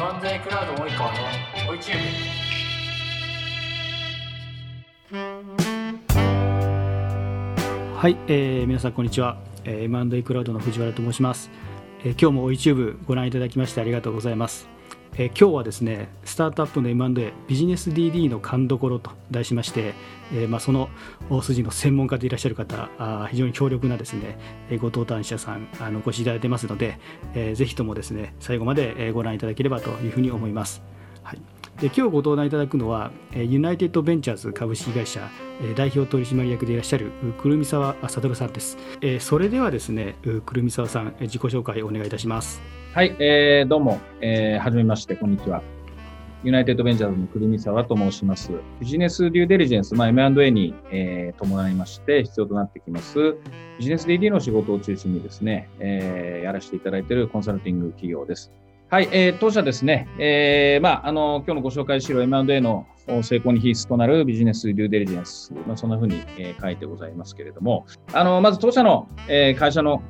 漫才クラウド及川の？YouTube はい、えー、皆さんこんにちは、えー、M&A クラウドの藤原と申します、えー今日も YouTube ご覧いただきましてありがとうございます、えー今日はですねスタートアップの M&A ビジネス DD の勘どころと題しまして、えーまあ、その大筋の専門家でいらっしゃる方あ非常に強力なですねえー後藤丹社さんあのお越しいただいてますので、えーぜひともですね最後までご覧いただければというふうに思います。はい。で今日ご登壇いただくのは、えーユナイテッドベンチャーズ株式会社、えー代表取締役でいらっしゃるくるみさわ悟さんです、えーそれではですねくるみさわさんえー自己紹介お願いいたしますはい、えー、どうも、えー、はじめまして、こんにちは。ユナイテッドベンチャーズのくるみさわと申します。ビジネスデューデリジェンス、まあ、M&A に、えー、伴いまして必要となってきます、ビジネス DD の仕事を中心にですね、えー、やらせていただいているコンサルティング企業です。はい、えー、当社ですね、えー、まあ、あの、今日のご紹介資料 M&A の成功に必須となるビジネスデューデリジェンス、まあ、そんなふうに、えー書いてございますけれども、あの、まず当社の、えー会社の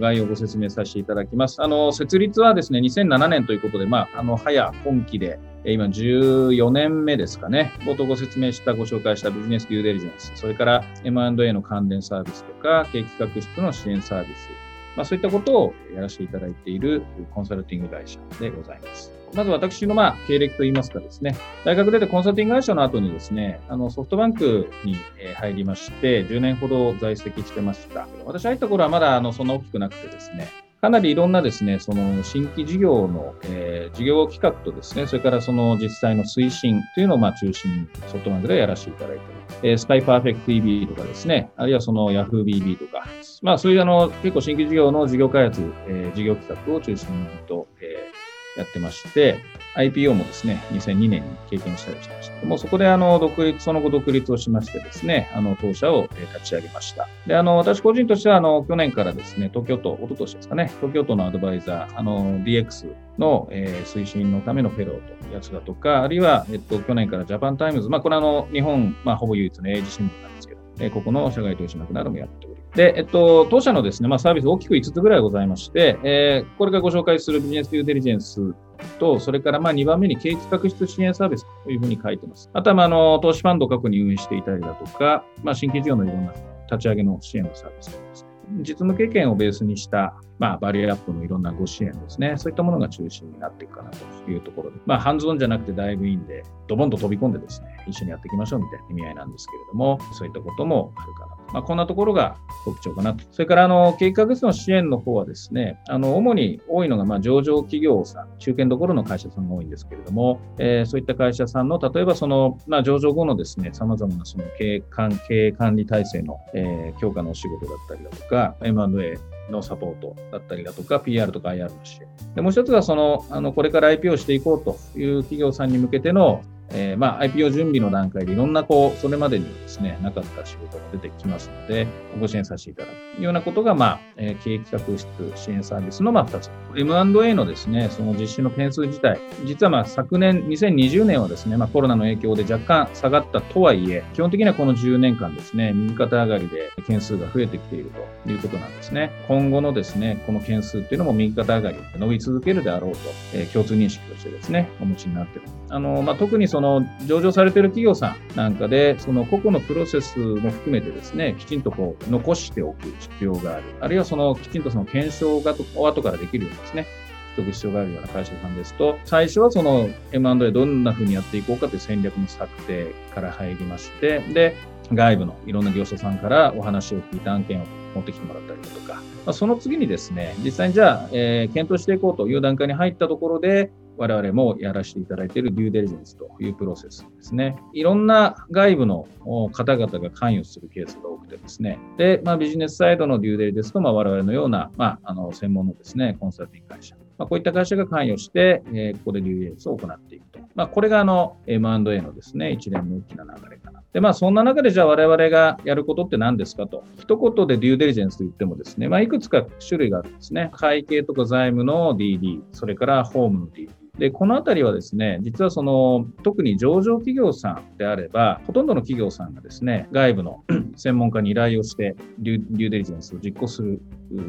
概要をご説明させていただきます。あの、設立はですね、2007年ということで、まあ、あの、早今期で、今14年目ですかね。冒頭ご説明した、ご紹介したビジネスデューデリジェンス、それから M&A の関連サービスとか、経営企画室の支援サービス、まあ、そういったことをやらせていただいているコンサルティング会社でございます。まず私のまあ経歴といいますかですね、大学出てコンサルティング会社の後にですね、あのソフトバンクに入りまして、10年ほど在籍してました。私入った頃はまだあのそんな大きくなくてですね、かなりいろんなですね、その新規事業の、えー事業企画とですね、それからその実際の推進というのをまあ中心にソフトバンクでやらせていただいております。えースカイパーフェクト EB とかですね、あるいはその YahooBB とか、まあそういうあの結構新規事業の事業開発、えー事業企画を中心と、えーやってまして、IPO もですね、2002年に経験したりしてました。もうそこであの独立、その後独立をしましてですね、あの当社を立ち上げました。で、あの私個人としてはあの去年からですね、東京都、一昨年ですかね、東京都のアドバイザー、あの DX の、えー推進のためのフェローとやつだとか、あるいは、えっと、去年からジャパンタイムズ、まあこれあの日本、まあほぼ唯一の英字新聞なんですけど、えーここの社外取締役などもやっておりますで、えっと、当社のですね、まあ、サービス大きく5つぐらいございまして、えーこれからご紹介するビジネスデューデリジェンスと、それからまあ2番目に経営企画室支援サービスというふうに書いてます。あとはまああの投資ファンドを過去に運営していたりだとか、まあ、新規事業のいろんな立ち上げの支援のサービスです。実務経験をベースにした、まあ、バリアアップのいろんなご支援ですね。そういったものが中心になっていくかなというところで、まあ、ハンズオンじゃなくてダイブインで、ドボンと飛び込んでですね、一緒にやっていきましょうみたいな意味合いなんですけれども、そういったこともあるかなと。まあ、こんなところが特徴かなと。それから、あの、計画室の支援の方はですね、あの、主に多いのが、まあ、上場企業さん、中堅どころの会社さんが多いんですけれども、えーそういった会社さんの、例えばその、まあ、上場後のですね、様々なその経営管経営管理体制の、えー強化のお仕事だったりだとか、M&A のサポートだったりだとか、PR とか IR の支援。でもう一つは、その、あの、これから IP をしていこうという企業さんに向けての、えーまあ、IPO 準備の段階でいろんな、こう、それまでにはですね、なかった仕事が出てきますので、ご支援させていただくというようなことが、まあ、えー経営企画室支援サービスの、まあ、二つ。M&A のですね、その実施の件数自体、実はまあ、昨年、2020年はですね、まあ、コロナの影響で若干下がったとはいえ、基本的にはこの10年間ですね、右肩上がりで件数が増えてきているということなんですね。今後のですね、この件数っていうのも右肩上がりで伸び続けるであろうと、えー共通認識としてですね、お持ちになっている。あの、まあ、特にその上場されている企業さんなんかで、その個々のプロセスも含めてですね、きちんとこう残しておく必要がある。あるいはそのきちんとその検証が後からできるようにですね、しておく必要があるような会社さんですと、最初はその M&A どんな風にやっていこうかという戦略の策定から入りまして、で、外部のいろんな業者さんからお話を聞いた案件を持ってきてもらったりだとか、ま、その次にですね、実際にじゃあ、えー検討していこうという段階に入ったところで、我々もやらせていただいているデューデリジェンスというプロセスですね。いろんな外部の方々が関与するケースが多くてですね。で、まあ、ビジネスサイドのデューデリですと、まあ、我々のような、まあ、あの専門のですね、コンサルティング会社。まあ、こういった会社が関与して、えーここでデューデリジェンスを行っていくと。まあ、これがあの M&A のですね、一連の大きな流れかな。で、まあ、そんな中でじゃあ我々がやることって何ですかと。一言でデューデリジェンスと言ってもですね、まあ、いくつか種類があるんですね。会計とか財務の DD、それからホームの DD。で、このあたりはですね、実はその、特に上場企業さんであれば、ほとんどの企業さんがですね、外部の 専門家に依頼をしてデュ、ーデリジェンスを実行する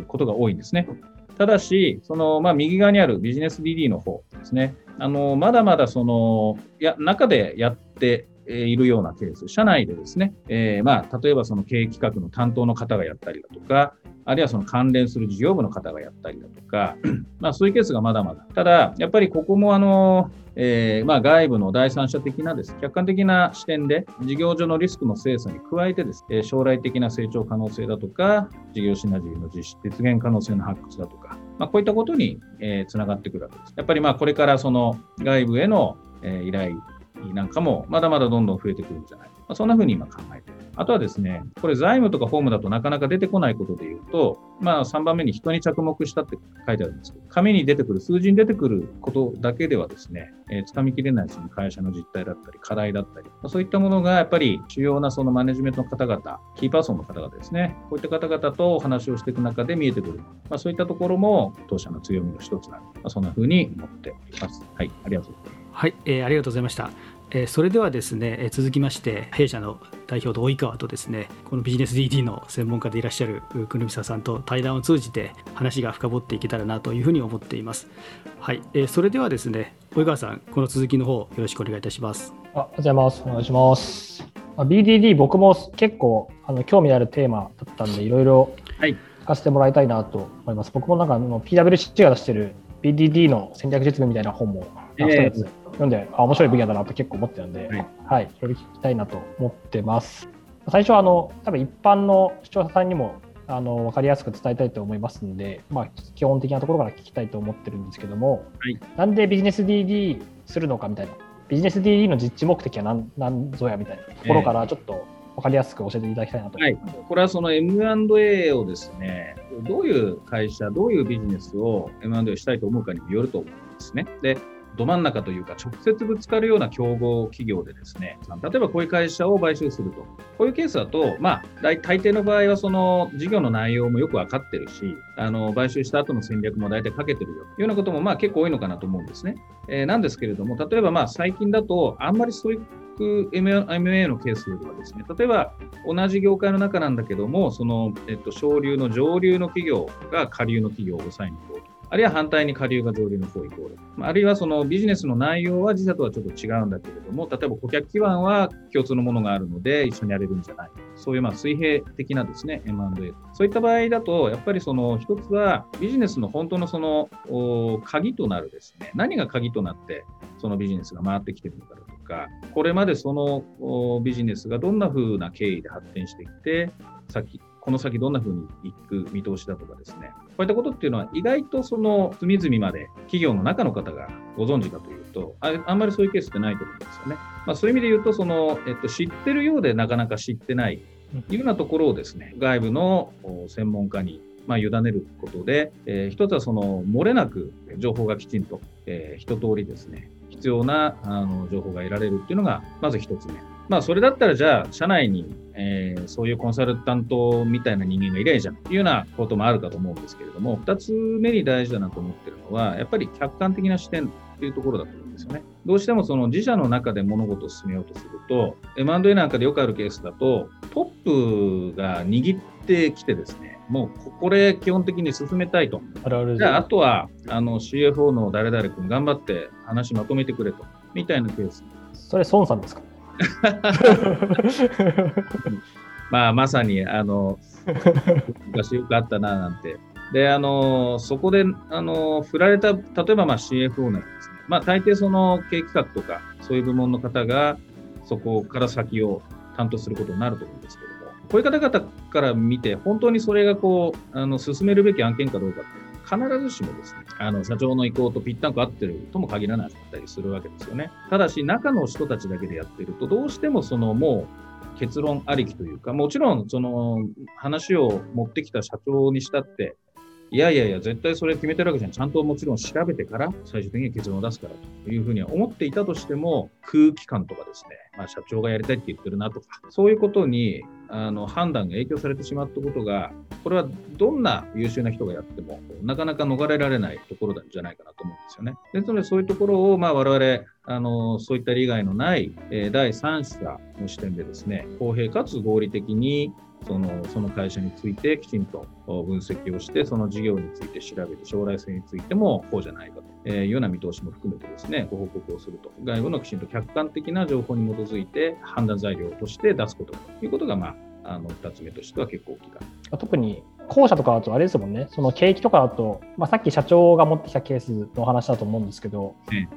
ことが多いんですね。ただし、その、まあ、右側にあるビジネス DD の方ですね。あの、まだまだその、や、中でやっているようなケース、社内でですね、えー、まあ、例えばその経営企画の担当の方がやったりだとか、あるいはその関連する事業部の方がやったりだとか、まあそういうケースがまだまだ。ただ、やっぱりここもあの、えー、まあ外部の第三者的なです、客観的な視点で、事業上のリスクの精査に加えてです、え将来的な成長可能性だとか、事業シナジーの実実現可能性の発掘だとか、まあこういったことに、えー、つながってくるわけです。やっぱりまあこれからその外部への、えー、依頼なんかもまだまだどんどん増えてくるんじゃないか。まあ、そんなふうに今考えている。あとはですね、これ財務とか法務だとなかなか出てこないことで言うと、まあ3番目に人に着目したって書いてあるんですけど、紙に出てくる、数字に出てくることだけではですね、えー、掴みきれないその会社の実態だったり、課題だったり、ま、そういったものがやっぱり主要なそのマネジメントの方々、キーパーソンの方々ですね、こういった方々とお話をしていく中で見えてくる、まあ、そういったところも当社の強みの一つなの、まあ、そんなふうに思っています。はい、ありがとうございます。はい、えー、ありがとうございました。えそれではですね、え続きまして弊社の代表の及川とですねこのビジネス DD の専門家でいらっしゃる久野美さんと対談を通じて話が深掘っていけたらなというふうに思っています。はい、えそれではですね及川さんこの続きの方よろしくお願いいたします。あおはようございます。お願いします。BDD 僕も結構あの興味あるテーマだったんでいろいろ聞かせてもらいたいなと思います。僕もなんかあの PWC が出してる BDD の戦略実務みたいな本も、えー、読んで、あ、面白い分野だなと結構思ってるんで、はい、はい、聞きたいなと思ってます。最初は、あの、多分一般の視聴者さんにも、あの、分かりやすく伝えたいと思いますので、まあ、基本的なところから聞きたいと思ってるんですけども、はい、なんでビジネス DD するのかみたいな、ビジネス DD の実地目的は何何ぞやみたいなところからちょっと分かりやすく教えていただきたいなと思います。はい、これはその M&A をですね、どういう会社、どういうビジネスを M&A したいと思うかにもよると思うんですね。で、ど真ん中というか、直接ぶつかるような競合企業でですね、例えばこういう会社を買収すると。こういうケースだと、まあ、大大抵の場合はその事業の内容もよくわかってるし、あの、買収した後の戦略も大体かけてるよというようなことも、まあ結構多いのかなと思うんですね。えー、なんですけれども、例えばまあ最近だと、あんまりそういう MA のケースではですね、例えば同じ業界の中なんだけども、その、えっと、省流の上流の企業が下流の企業を抑えに行こうと。あるいは反対に下流が上流の方行こうと。あるいはそのビジネスの内容は自社とはちょっと違うんだけれども、例えば顧客基盤は共通のものがあるので一緒にやれるんじゃないそういうまあ水平的なですね、M&A。そういった場合だと、やっぱりその一つはビジネスの本当のその鍵となるですね、何が鍵となってそのビジネスが回ってきてるのかとか、これまでそのビジネスがどんな風な経緯で発展してきて、先、この先どんな風にいく見通しだとかですね、こういったことっていうのは意外とその隅々まで企業の中の方がご存知かというと、ああんまりそういうケースってないと思うんですよね。まあ、そういう意味で言うと、その、えっと、知ってるようでなかなか知ってないというようなところをですね、外部の専門家にまあ、委ねることで、えー、一つはその漏れなく情報がきちんと、えー、一通りですね、必要なあの情報が得られるっていうのが、まず一つ目。まあ、それだったら、じゃあ、社内に、えー、そういうコンサルタントみたいな人間がいればいいじゃんというようなこともあるかと思うんですけれども、二つ目に大事だなと思ってるのは、やっぱり客観的な視点っていうところだと思うんですよね。どうしてもその自社の中で物事を進めようとすると、M&A なんかでよくあるケースだと、トップが握ってきてですね、もうこれ基本的に進めたいと。あるあるじゃあ、あとはあの CFO の誰々君頑張って話まとめてくれと。みたいなケース。それ、孫さんですか？まあ、まさに、あの、昔よくあったな、なんて。で、あの、そこで、あの、振られた、例えば、まあ、CFO なんですね。まあ、大抵その経営企画とか、そういう部門の方が、そこから先を担当することになると思うんですけども、こういう方々から見て、本当にそれがこう、あの、進めるべき案件かどうかって、必ずしもですね、あの、社長の意向とぴったんこ合ってるとも限らなかったりするわけですよね。ただし、中の人たちだけでやってると、どうしてもその、もう、結論ありきというか、もちろん、その、話を持ってきた社長にしたって、いやいやいや、絶対それ決めてるわけじゃん。ちゃんともちろん調べてから最終的に結論を出すからというふうには思っていたとしても、空気感とかですね、まあ、社長がやりたいって言ってるなとか、そういうことにあの判断が影響されてしまったことが、これはどんな優秀な人がやっても、なかなか逃れられないところなんじゃないかなと思うんですよね。ですので、そういうところを、まあ、我々、あのそういった利害のない、えー、第三者の視点でですね、公平かつ合理的にそのその会社についてきちんと分析をして、その事業について調べて、将来性についてもこうじゃないかというような見通しも含めてですね、ご報告をすると。外部のきちんと客観的な情報に基づいて判断材料として出すことということが、まあ、あの2つ目としては結構大きいかな。特に後者とかだとあれですもんね、その景気とかだと、まあ、さっき社長が持ってきたケースの話だと思うんですけど、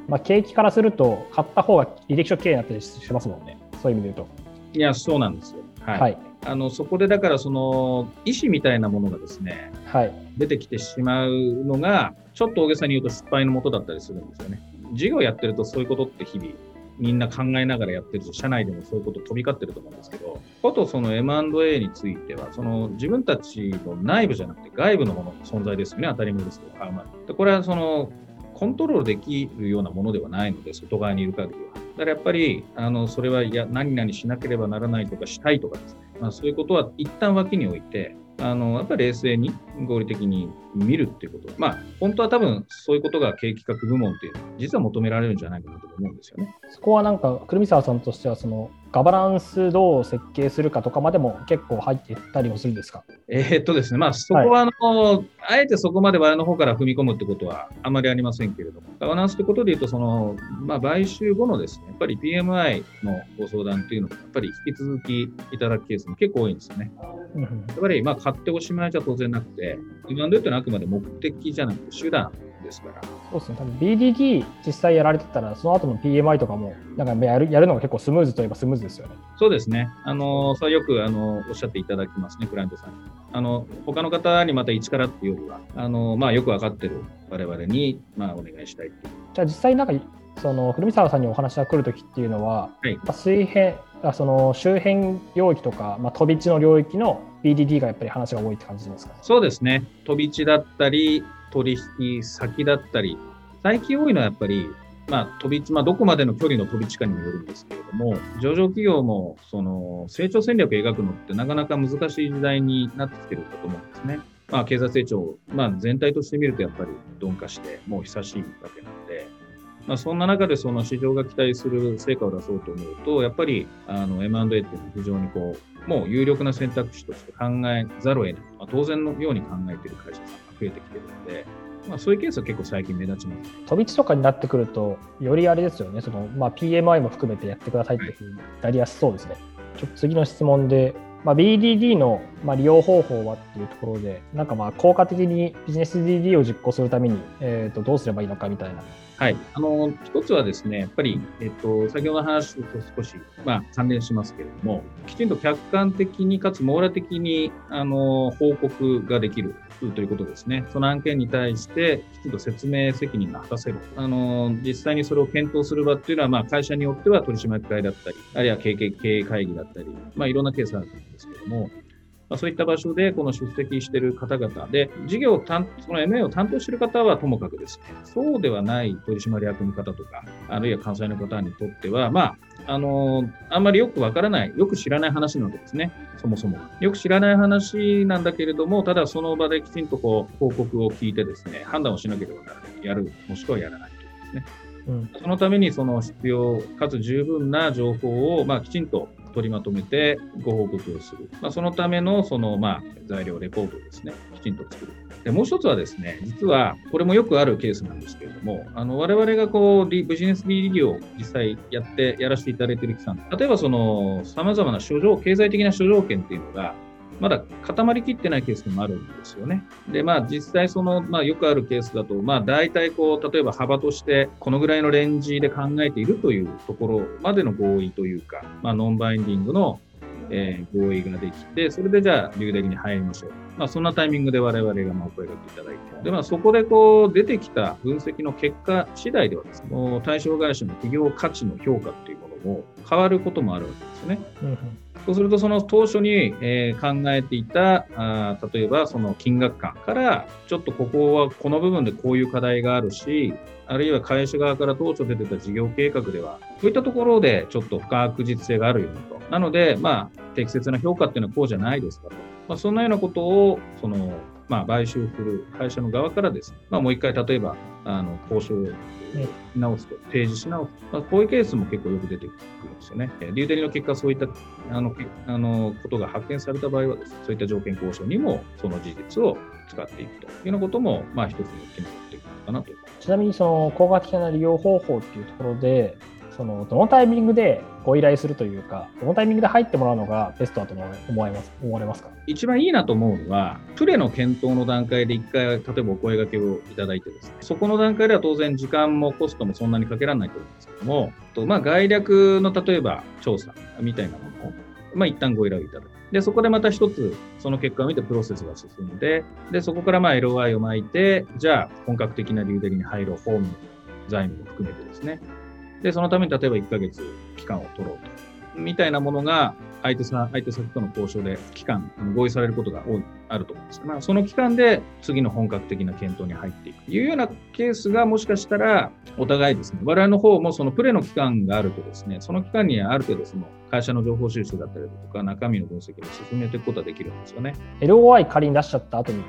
まあ、景気からすると、買った方が履歴書経営になったりしますもんね、そういう意味で言うと。いや、そうなんですよ。はい。はい、あのそこでだからその意思みたいなものがですね、はい、出てきてしまうのがちょっと大げさに言うと失敗のもとだったりするんですよね。事業やってるとそういうことって日々みんな考えながらやってるし、社内でもそういうこと飛び交ってると思うんですけど、ことその M&A については、その自分たちの内部じゃなくて外部のものの存在ですよね、当たり前ですけど、買う前でこれはそのコントロールできるようなものではないので、外側にいる限りは。だからやっぱり、あのそれはいや何々しなければならないとかしたいとかですね、まあ、そういうことは一旦脇に置いて、あのやっぱり冷静に合理的に見るっていうこと、まあ、本当は多分そういうことが経営企画部門っていうのは、実は求められるんじゃないかなと思うんですよね。そこはなんか、くるみさわさんとしては、そのガバナンスどう設計するかとかまでも結構入っていったりもするんですか？えー、っとですね、まあ、そこはあの、はい、あえてそこまで我の方から踏み込むってことはあまりありませんけれども、ガバナンスってことでいうと、その、まあ、買収後のですね、やっぱり PMI のご相談っていうのも、やっぱり引き続きいただくケースも結構多いんですよね。やっぱり、まあ、買っておしまいじゃ当然なくて、今までってのはあくまで目的じゃなくて手段ですから。そうですね、多分 BDD 実際やられてたら、その後の PMI とかも、なんかやるやるのが結構スムーズといえばスムーズですよね。そうですね。あの、それよくあのおっしゃっていただきますね、クライアントさんに。あの、他の方にまた一からっていうよりは、あの、まあ、よく分かってる我々に、まあ、お願いしたいじゃあ実際なんか、その古見沢さんにお話が来るときっていうのは、はい、水平あその周辺領域とか、まあ、飛び地の領域の BDD がやっぱり話が多いって感じですか、そうですね。飛び地だったり、取引先だったり、最近多いのはやっぱり、まあ、飛び地、まあ、どこまでの距離の飛び地かにもよるんですけれども、上場企業も、その、成長戦略を描くのってなかなか難しい時代になってきてるかと思うんですね。まあ、経済成長、まあ、全体として見るとやっぱり鈍化して、もう久しいわけなので、まあ、そんな中でその市場が期待する成果を出そうと思うと、やっぱりあの M&A っていうのは非常にこう、もう有力な選択肢として考えざるを得ない。当然のように考えている会社さんが増えてきているので、まあ、そういうケースは結構最近目立ちます。飛び地とかになってくると、よりあれですよね、そのまあ、PMI も含めてやってくださいっていうふうになりやすそうですね。ちょっと次の質問で、まあ、BDD のまあ利用方法はっていうところで、なんかまあ効果的にビジネス DD を実行するために、えー、とどうすればいいのかみたいなはい。あの、一つはですね、やっぱり、えっと、先ほどの話と少し、まあ、関連しますけれども、きちんと客観的にかつ網羅的に、あの、報告ができるということですね。その案件に対して、きちんと説明責任が果たせる。あの、実際にそれを検討する場っていうのは、まあ、会社によっては取締役会だったり、あるいは経営会議だったり、まあ、いろんなケースがあるんですけども、まあ、そういった場所でこの出席している方々で、事業を担その MA を担当している方はともかくですね、そうではない取締役の方とか、あるいは関西の方にとっては、まあ、あのあんまりよくわからない、よく知らない話なわけですね、そもそも。よく知らない話なんだけれども、ただその場できちんとこう報告を聞いてですね、判断をしなければならない。やる、もしくはやらないというですね。うん、そのためにその必要かつ十分な情報を、まあ、きちんと取りまとめてご報告をする。まあ、そのためのその、まあ、材料、レポートですね、きちんと作る。でもう一つはですね、実はこれもよくあるケースなんですけれども、あの我々がこうビジネス B リを実際やってやらせていただいている期間、例えばその様々な諸条、経済的な諸条件っていうのが、まだ固まりきってないケースもあるんですよね。で、まあ実際その、まあよくあるケースだと、まあ大体こう、例えば幅としてこのぐらいのレンジで考えているというところまでの合意というか、まあノンバインディングのえー、合意ができて、それでじゃあ、流的に入りましょう。まあ、そんなタイミングで我々がまあお声掛けいただいて、で、まあ、そこでこう、出てきた分析の結果次第ではですね、対象会社の企業価値の評価っていうものも変わることもあるわけですよね。うんそうすると、その当初に、えー、考えていたあ、例えばその金額感から、ちょっとここはこの部分でこういう課題があるし、あるいは会社側から当初出てた事業計画では、こういったところでちょっと不確実性があるよねと。なので、まあ、適切な評価っていうのはこうじゃないですかと。まあ、そんなようなことを、その、まあ、買収する会社の側からですね、まあ、もう一回例えば、あの、交渉直すと、提示し直す。まあ、こういうケースも結構よく出てくるんですよね。デューデリの結果、そういったあのあのことが発見された場合はですね、そういった条件交渉にもその事実を使っていくというようなことも、まあ、一つの手に取っていくのかなと。ちなみに、その効果的な利用方法っていうところで、そのどのタイミングでご依頼するというか、どのタイミングで入ってもらうのがベストだと思われます思われますか？一番いいなと思うのは、プレの検討の段階で一回、例えばお声掛けをいただいてですね、そこの段階では当然時間もコストもそんなにかけられないと思うんですけども、とまあ、概略の例えば調査みたいなものを、まあ、一旦ご依頼いただく。で、そこでまた一つ、その結果を見てプロセスが進んで、で、そこからまあ LOI を巻いて、じゃあ本格的な流デリに入ろう、法務、財務も含めてですね、で、そのために例えば1ヶ月期間を取ろうと。みたいなものが、相手さん相手先との交渉で期間、合意されることが多いあると思うんですまあ、その期間で次の本格的な検討に入っていくというようなケースがもしかしたらお互いですね、我々の方もそのプレの期間があるとですね、その期間にある程度その会社の情報収集だったりとか中身の分析を進めていくことができるんですよね。LOI 仮に出しちゃった後に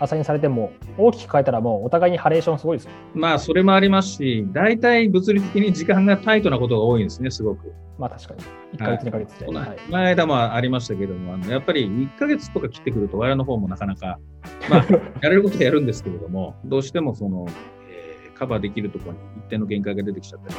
アサインされても、大きく変えたらもうお互いにハレーションすごいですまあ、それもありますし、大体物理的に時間がタイトなことが多いんですね、すごく。まあ確かに。1ヶ月、2ヶ月で。はい、前間もありましたけども、あのやっぱり1ヶ月とか切ってくると、我々の方もなかなか、まあ、やれることはやるんですけれども、どうしてもその、えー、カバーできるところに一定の限界が出てきちゃったり